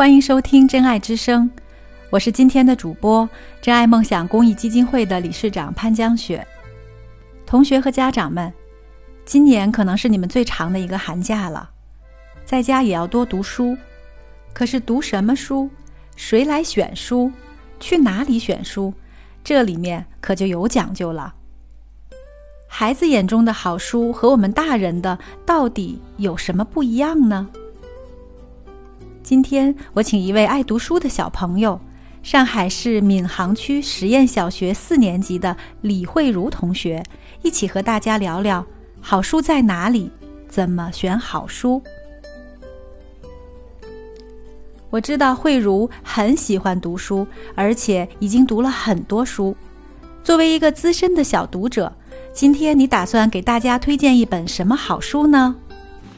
欢迎收听《真爱之声》，我是今天的主播真爱梦想公益基金会的理事长潘江雪。同学和家长们，今年可能是你们最长的一个寒假了，在家也要多读书。可是读什么书？谁来选书？去哪里选书？这里面可就有讲究了。孩子眼中的好书和我们大人的到底有什么不一样呢？今天我请一位爱读书的小朋友，上海市闵行区实验小学四年级的李慧茹同学，一起和大家聊聊好书在哪里，怎么选好书。我知道慧茹很喜欢读书，而且已经读了很多书。作为一个资深的小读者，今天你打算给大家推荐一本什么好书呢？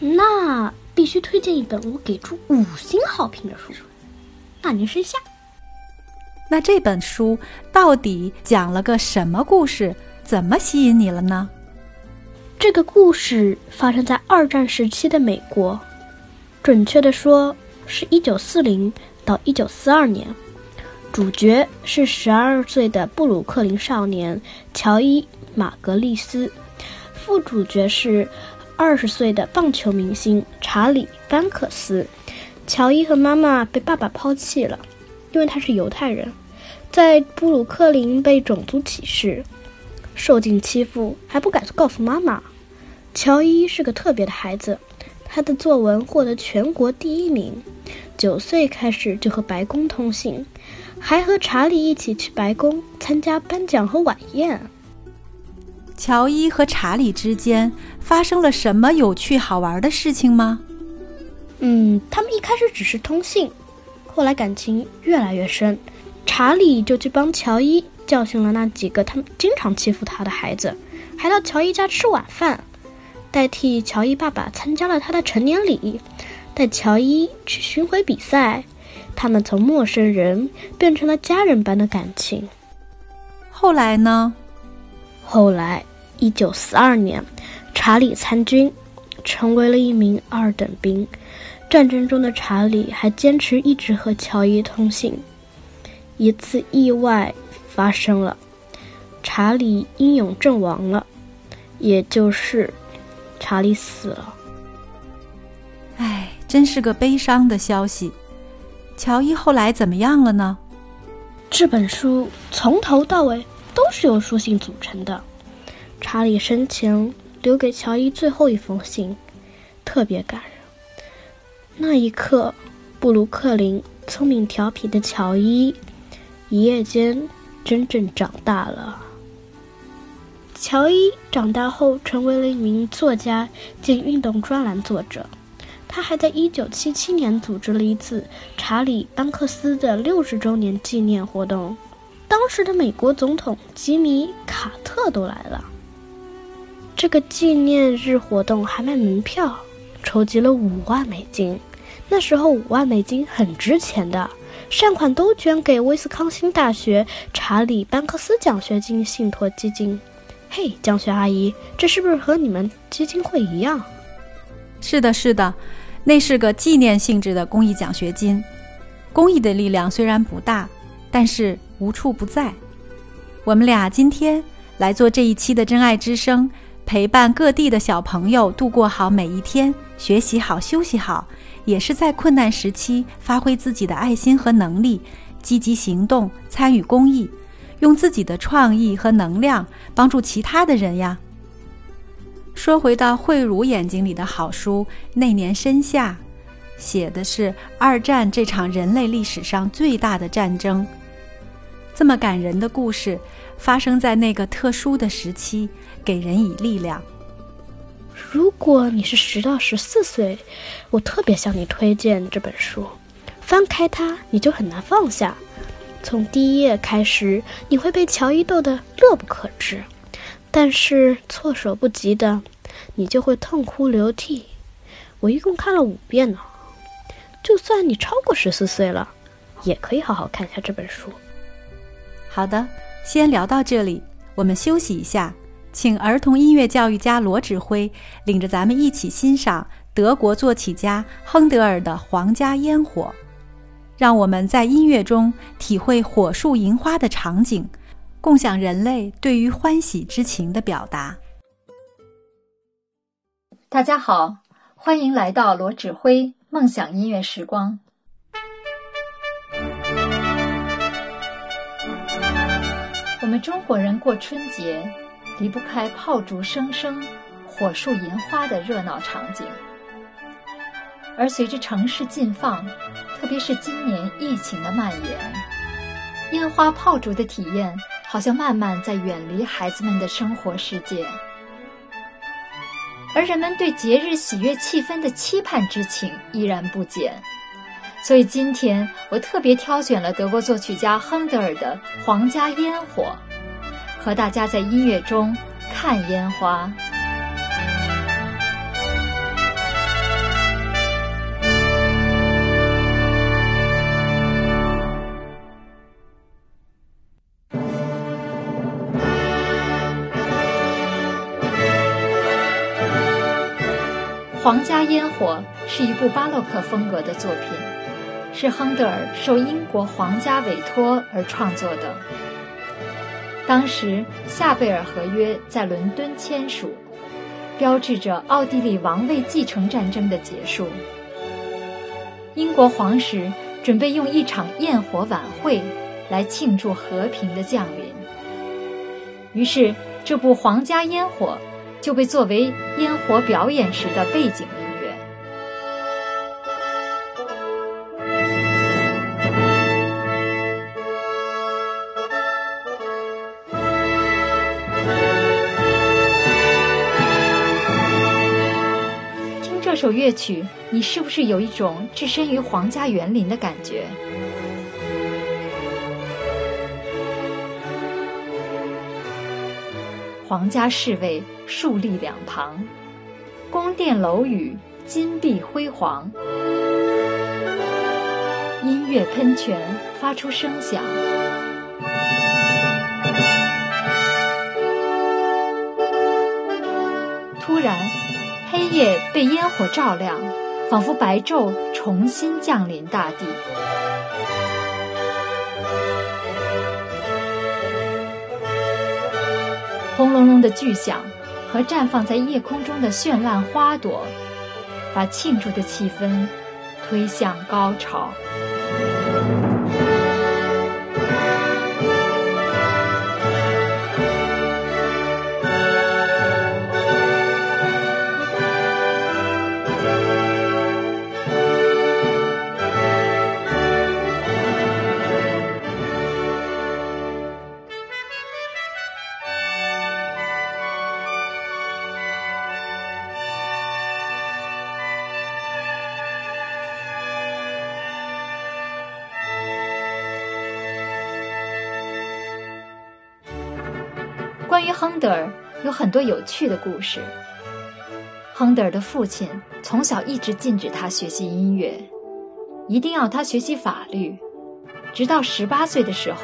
那必须推荐一本我给出五星好评的书。那您试下。那这本书到底讲了个什么故事？怎么吸引你了呢？这个故事发生在二战时期的美国，准确的说。是一九四零到一九四二年，主角是十二岁的布鲁克林少年乔伊·马格利斯，副主角是二十岁的棒球明星查理·班克斯。乔伊和妈妈被爸爸抛弃了，因为他是犹太人，在布鲁克林被种族歧视，受尽欺负，还不敢告诉妈妈。乔伊是个特别的孩子。他的作文获得全国第一名，九岁开始就和白宫通信，还和查理一起去白宫参加颁奖和晚宴。乔伊和查理之间发生了什么有趣好玩的事情吗？嗯，他们一开始只是通信，后来感情越来越深，查理就去帮乔伊教训了那几个他们经常欺负他的孩子，还到乔伊家吃晚饭。代替乔伊爸爸参加了他的成年礼，带乔伊去巡回比赛，他们从陌生人变成了家人般的感情。后来呢？后来，一九四二年，查理参军，成为了一名二等兵。战争中的查理还坚持一直和乔伊通信。一次意外发生了，查理英勇阵亡了，也就是。查理死了，哎，真是个悲伤的消息。乔伊后来怎么样了呢？这本书从头到尾都是由书信组成的。查理生前留给乔伊最后一封信，特别感人。那一刻，布鲁克林聪明调皮的乔伊，一夜间真正长大了。乔伊长大后成为了一名作家兼运动专栏作者，他还在1977年组织了一次查理·班克斯的六十周年纪念活动，当时的美国总统吉米·卡特都来了。这个纪念日活动还卖门票，筹集了五万美金，那时候五万美金很值钱的，善款都捐给威斯康星大学查理·班克斯奖学金信托基金。嘿，江雪阿姨，这是不是和你们基金会一样？是的，是的，那是个纪念性质的公益奖学金。公益的力量虽然不大，但是无处不在。我们俩今天来做这一期的《真爱之声》，陪伴各地的小朋友度过好每一天，学习好，休息好，也是在困难时期发挥自己的爱心和能力，积极行动，参与公益。用自己的创意和能量帮助其他的人呀。说回到慧茹眼睛里的好书，《那年深夏》，写的是二战这场人类历史上最大的战争。这么感人的故事，发生在那个特殊的时期，给人以力量。如果你是十到十四岁，我特别向你推荐这本书，翻开它你就很难放下。从第一页开始，你会被乔伊逗得乐不可支，但是措手不及的，你就会痛哭流涕。我一共看了五遍呢。就算你超过十四岁了，也可以好好看一下这本书。好的，先聊到这里，我们休息一下，请儿童音乐教育家罗指挥领着咱们一起欣赏德国作曲家亨德尔的《皇家烟火》。让我们在音乐中体会火树银花的场景，共享人类对于欢喜之情的表达。大家好，欢迎来到罗指挥梦想音乐时光。我们中国人过春节离不开炮竹声声、火树银花的热闹场景，而随着城市禁放，特别是今年疫情的蔓延，烟花炮竹的体验好像慢慢在远离孩子们的生活世界，而人们对节日喜悦气氛的期盼之情依然不减。所以今天我特别挑选了德国作曲家亨德尔的《皇家烟火》，和大家在音乐中看烟花。《皇家烟火》是一部巴洛克风格的作品。是亨德尔受英国皇家委托而创作的。当时夏贝尔合约在伦敦签署，标志着奥地利王位继承战争的结束。英国皇室准备用一场焰火晚会来庆祝和平的降临。于是，这部《皇家烟火》就被作为烟火表演时的背景。首乐曲，你是不是有一种置身于皇家园林的感觉？皇家侍卫竖立两旁，宫殿楼宇金碧辉煌，音乐喷泉发出声响，突然。黑夜被烟火照亮，仿佛白昼重新降临大地。轰隆隆的巨响和绽放在夜空中的绚烂花朵，把庆祝的气氛推向高潮。关于亨德尔有很多有趣的故事。亨德尔的父亲从小一直禁止他学习音乐，一定要他学习法律。直到十八岁的时候，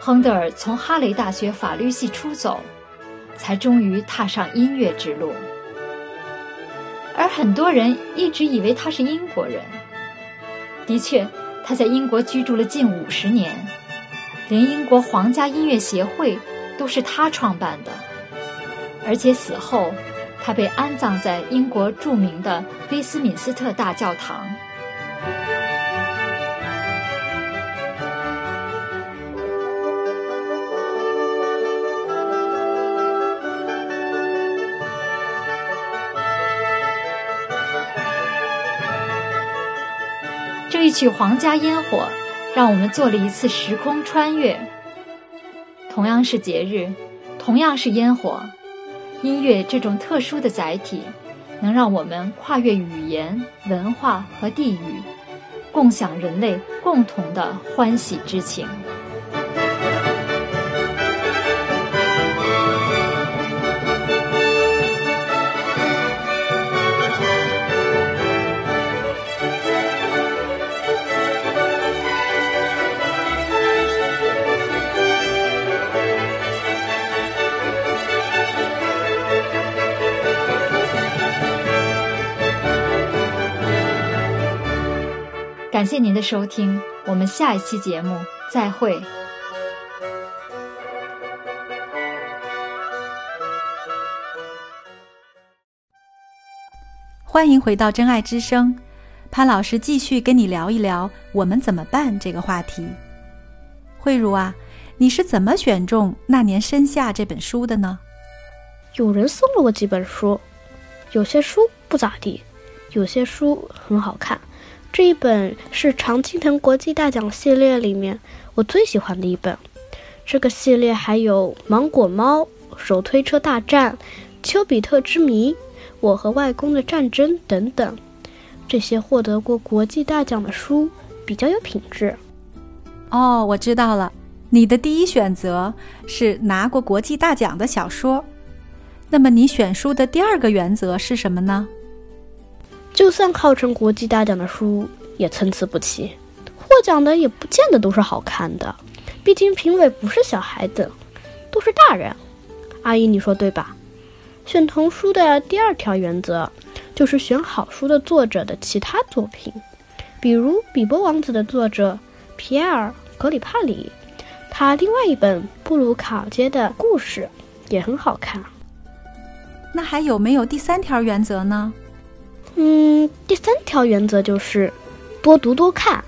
亨德尔从哈雷大学法律系出走，才终于踏上音乐之路。而很多人一直以为他是英国人。的确，他在英国居住了近五十年，连英国皇家音乐协会。都是他创办的，而且死后，他被安葬在英国著名的威斯敏斯特大教堂。这一曲《皇家烟火》，让我们做了一次时空穿越。同样是节日，同样是烟火，音乐这种特殊的载体，能让我们跨越语言、文化和地域，共享人类共同的欢喜之情。感谢您的收听。我们下一期节目再会。欢迎回到真爱之声，潘老师继续跟你聊一聊“我们怎么办”这个话题。慧茹啊，你是怎么选中《那年盛夏》这本书的呢？有人送了我几本书，有些书不咋地，有些书很好看。这一本是常青藤国际大奖系列里面我最喜欢的一本。这个系列还有《芒果猫》《手推车大战》《丘比特之谜》《我和外公的战争》等等。这些获得过国际大奖的书比较有品质。哦，我知道了，你的第一选择是拿过国际大奖的小说。那么你选书的第二个原则是什么呢？就算号称国际大奖的书，也参差不齐，获奖的也不见得都是好看的。毕竟评委不是小孩子，都是大人。阿姨，你说对吧？选童书的第二条原则，就是选好书的作者的其他作品，比如《比伯王子》的作者皮埃尔·格里帕里，他另外一本《布鲁卡街的故事》也很好看。那还有没有第三条原则呢？嗯，第三条原则就是多读多看。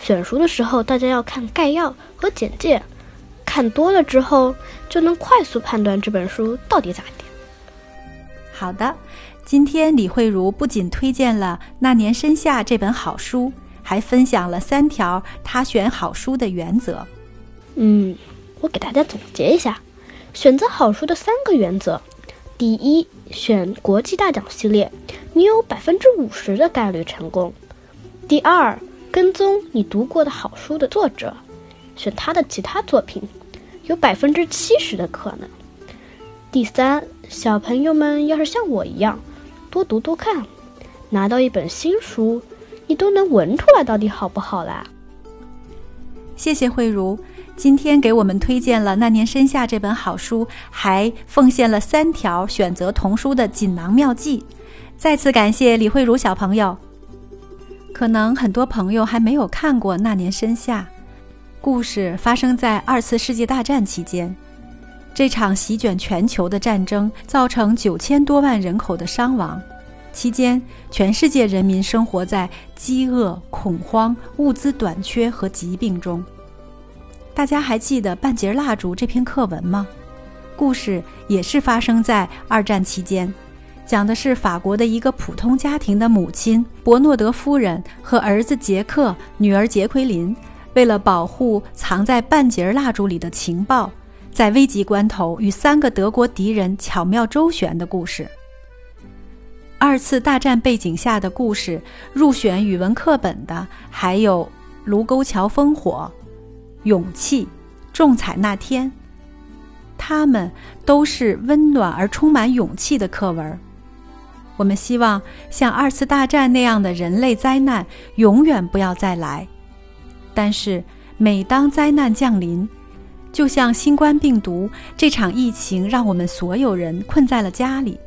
选书的时候，大家要看概要和简介，看多了之后就能快速判断这本书到底咋地。好的，今天李慧茹不仅推荐了《那年盛夏》这本好书，还分享了三条她选好书的原则。嗯，我给大家总结一下，选择好书的三个原则。第一，选国际大奖系列，你有百分之五十的概率成功。第二，跟踪你读过的好书的作者，选他的其他作品，有百分之七十的可能。第三，小朋友们要是像我一样，多读多看，拿到一本新书，你都能闻出来到底好不好啦。谢谢慧茹。今天给我们推荐了《那年深夏》这本好书，还奉献了三条选择童书的锦囊妙计。再次感谢李慧茹小朋友。可能很多朋友还没有看过《那年深夏》，故事发生在二次世界大战期间。这场席卷全球的战争造成九千多万人口的伤亡，期间全世界人民生活在饥饿、恐慌、物资短缺和疾病中。大家还记得《半截蜡烛》这篇课文吗？故事也是发生在二战期间，讲的是法国的一个普通家庭的母亲伯诺德夫人和儿子杰克、女儿杰奎琳，为了保护藏在半截蜡烛里的情报，在危急关头与三个德国敌人巧妙周旋的故事。二次大战背景下的故事入选语文课本的还有《卢沟桥烽火》。勇气，中彩那天，他们都是温暖而充满勇气的课文。我们希望像二次大战那样的人类灾难永远不要再来。但是，每当灾难降临，就像新冠病毒这场疫情，让我们所有人困在了家里，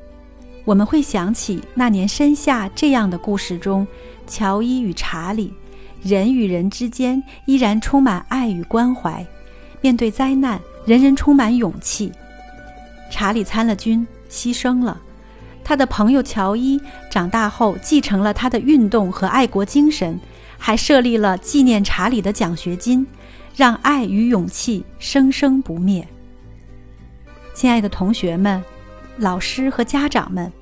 我们会想起那年深夏这样的故事中，乔伊与查理。人与人之间依然充满爱与关怀，面对灾难，人人充满勇气。查理参了军，牺牲了；他的朋友乔伊长大后继承了他的运动和爱国精神，还设立了纪念查理的奖学金，让爱与勇气生生不灭。亲爱的同学们、老师和家长们，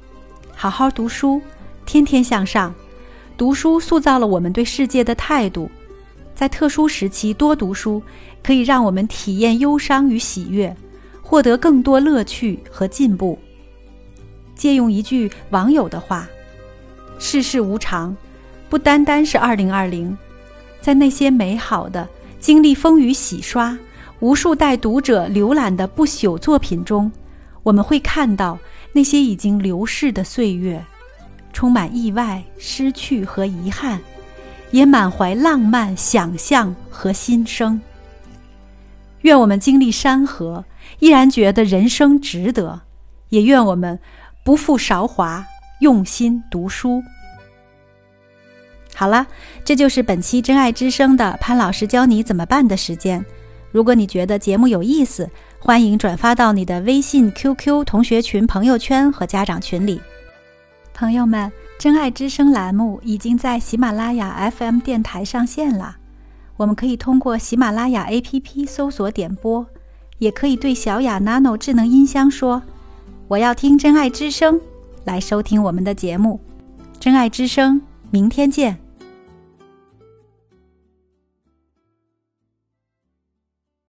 好好读书，天天向上。读书塑造了我们对世界的态度，在特殊时期多读书，可以让我们体验忧伤与喜悦，获得更多乐趣和进步。借用一句网友的话：“世事无常，不单单是二零二零，在那些美好的、经历风雨洗刷、无数代读者浏览的不朽作品中，我们会看到那些已经流逝的岁月。”充满意外、失去和遗憾，也满怀浪漫、想象和心声。愿我们经历山河，依然觉得人生值得；也愿我们不负韶华，用心读书。好了，这就是本期《真爱之声》的潘老师教你怎么办的时间。如果你觉得节目有意思，欢迎转发到你的微信、QQ 同学群、朋友圈和家长群里。朋友们，《真爱之声》栏目已经在喜马拉雅 FM 电台上线了。我们可以通过喜马拉雅 APP 搜索点播，也可以对小雅 Nano 智能音箱说：“我要听《真爱之声》，来收听我们的节目。”《真爱之声》，明天见。